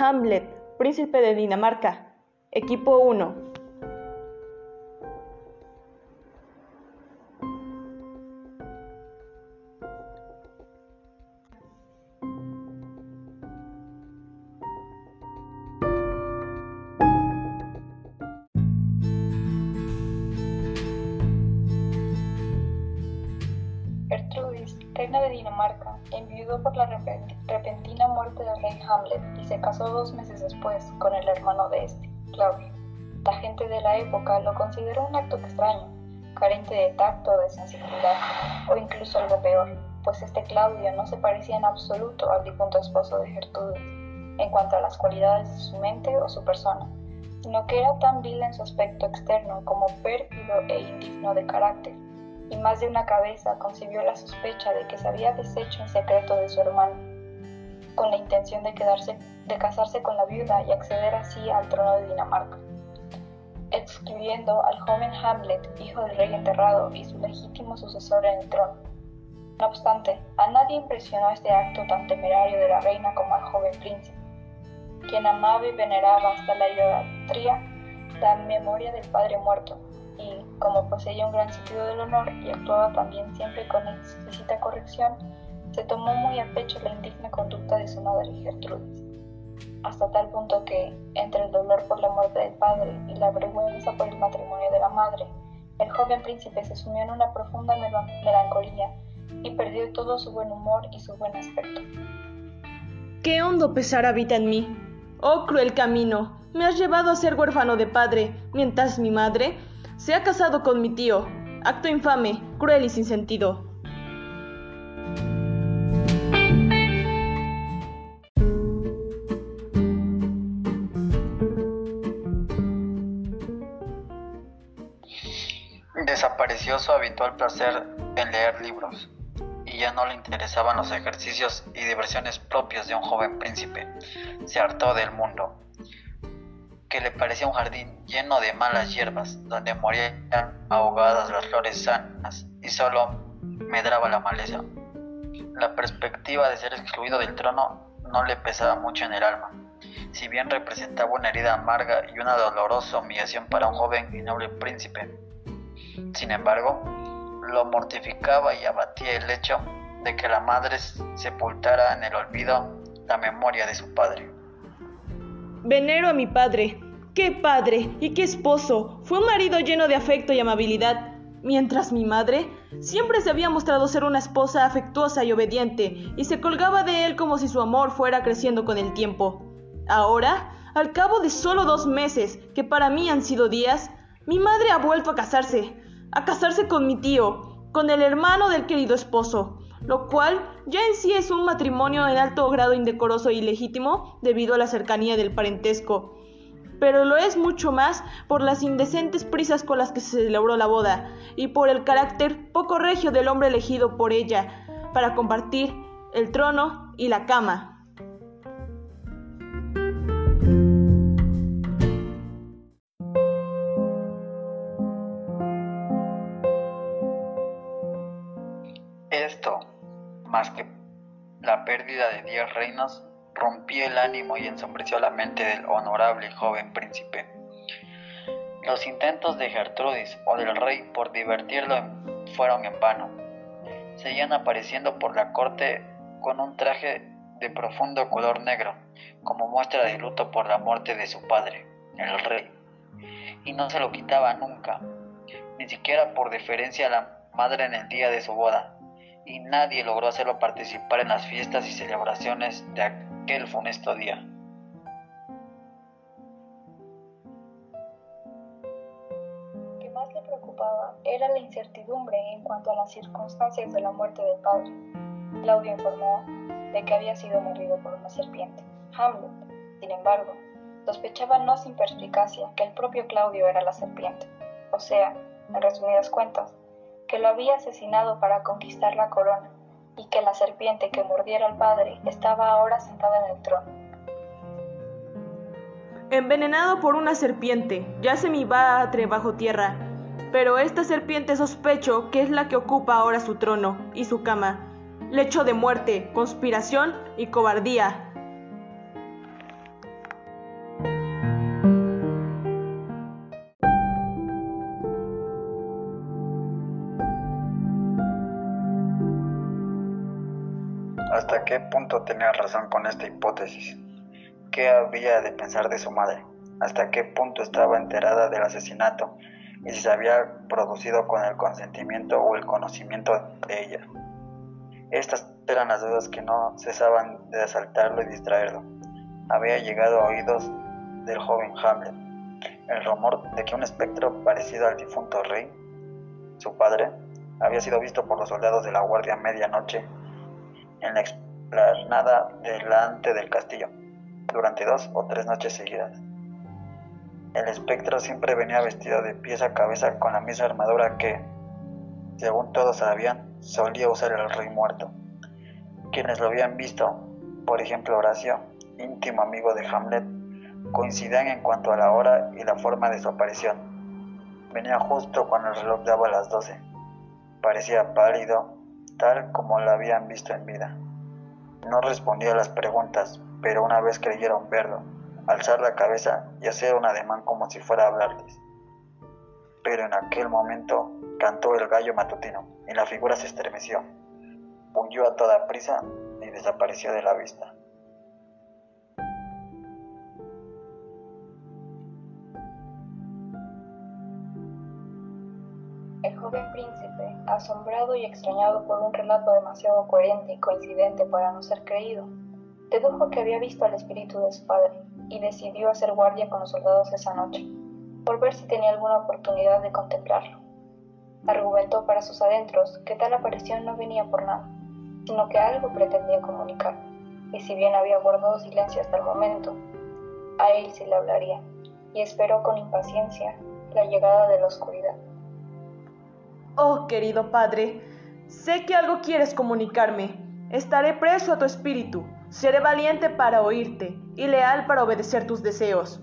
Hamlet, príncipe de Dinamarca. Equipo 1. reina de Dinamarca, enviudó por la repentina muerte del rey Hamlet y se casó dos meses después con el hermano de este, Claudio. La gente de la época lo consideró un acto extraño, carente de tacto de sensibilidad, o incluso algo peor, pues este Claudio no se parecía en absoluto al difunto esposo de Gertrudes, en cuanto a las cualidades de su mente o su persona, sino que era tan vil en su aspecto externo como pérfido e indigno de carácter y más de una cabeza concibió la sospecha de que se había deshecho en secreto de su hermano, con la intención de, de casarse con la viuda y acceder así al trono de Dinamarca, excluyendo al joven Hamlet, hijo del rey enterrado y su legítimo sucesor en el trono. No obstante, a nadie impresionó este acto tan temerario de la reina como al joven príncipe, quien amaba y veneraba hasta la idolatría la memoria del padre muerto, y, como poseía un gran sentido del honor y actuaba también siempre con exquisita corrección, se tomó muy a pecho la indigna conducta de su madre Gertrudis, hasta tal punto que, entre el dolor por la muerte del padre y la vergüenza por el matrimonio de la madre, el joven príncipe se sumió en una profunda melancolía y perdió todo su buen humor y su buen aspecto. Qué hondo pesar habita en mí. Oh cruel camino, me has llevado a ser huérfano de padre, mientras mi madre se ha casado con mi tío. Acto infame, cruel y sin sentido. Desapareció su habitual placer en leer libros y ya no le interesaban los ejercicios y diversiones propios de un joven príncipe. Se hartó del mundo que le parecía un jardín lleno de malas hierbas, donde morían ahogadas las flores sanas y solo medraba la maleza. La perspectiva de ser excluido del trono no le pesaba mucho en el alma, si bien representaba una herida amarga y una dolorosa humillación para un joven y noble príncipe. Sin embargo, lo mortificaba y abatía el hecho de que la madre sepultara en el olvido la memoria de su padre. Venero a mi padre. ¡Qué padre y qué esposo! Fue un marido lleno de afecto y amabilidad, mientras mi madre siempre se había mostrado ser una esposa afectuosa y obediente, y se colgaba de él como si su amor fuera creciendo con el tiempo. Ahora, al cabo de solo dos meses, que para mí han sido días, mi madre ha vuelto a casarse, a casarse con mi tío, con el hermano del querido esposo lo cual ya en sí es un matrimonio en alto grado indecoroso y ilegítimo debido a la cercanía del parentesco. Pero lo es mucho más por las indecentes prisas con las que se celebró la boda y por el carácter poco regio del hombre elegido por ella para compartir el trono y la cama. Más que la pérdida de diez reinos, rompió el ánimo y ensombreció la mente del honorable joven príncipe. Los intentos de Gertrudis o del rey por divertirlo fueron en vano. Seguían apareciendo por la corte con un traje de profundo color negro, como muestra de luto por la muerte de su padre, el rey, y no se lo quitaba nunca, ni siquiera por deferencia a la madre en el día de su boda, y nadie logró hacerlo participar en las fiestas y celebraciones de aquel funesto día. Lo que más le preocupaba era la incertidumbre en cuanto a las circunstancias de la muerte del padre. Claudio informó de que había sido mordido por una serpiente. Hamlet, sin embargo, sospechaba no sin perspicacia que el propio Claudio era la serpiente. O sea, en resumidas cuentas, que lo había asesinado para conquistar la corona y que la serpiente que mordiera al padre estaba ahora sentada en el trono. Envenenado por una serpiente, yace mi batre bajo tierra, pero esta serpiente sospecho que es la que ocupa ahora su trono y su cama, lecho de muerte, conspiración y cobardía. ¿Hasta qué punto tenía razón con esta hipótesis? ¿Qué había de pensar de su madre? ¿Hasta qué punto estaba enterada del asesinato? Y si se había producido con el consentimiento o el conocimiento de ella. Estas eran las dudas que no cesaban de asaltarlo y distraerlo. Había llegado a oídos del joven Hamlet el rumor de que un espectro parecido al difunto rey, su padre, había sido visto por los soldados de la Guardia Medianoche en la explanada delante del castillo durante dos o tres noches seguidas. El espectro siempre venía vestido de pies a cabeza con la misma armadura que, según todos sabían, solía usar el rey muerto. Quienes lo habían visto, por ejemplo Horacio, íntimo amigo de Hamlet, coincidían en cuanto a la hora y la forma de su aparición. Venía justo cuando el reloj daba las doce. Parecía pálido, tal como lo habían visto en vida. No respondía a las preguntas, pero una vez creyeron verlo, alzar la cabeza y hacer un ademán como si fuera a hablarles. Pero en aquel momento cantó el gallo matutino y la figura se estremeció, huyó a toda prisa y desapareció de la vista. El joven príncipe, asombrado y extrañado por un relato demasiado coherente y coincidente para no ser creído, dedujo que había visto al espíritu de su padre y decidió hacer guardia con los soldados esa noche, por ver si tenía alguna oportunidad de contemplarlo. Argumentó para sus adentros que tal aparición no venía por nada, sino que algo pretendía comunicar, y si bien había guardado silencio hasta el momento, a él sí le hablaría, y esperó con impaciencia la llegada de la oscuridad. Oh, querido Padre, sé que algo quieres comunicarme. Estaré preso a tu espíritu, seré valiente para oírte y leal para obedecer tus deseos.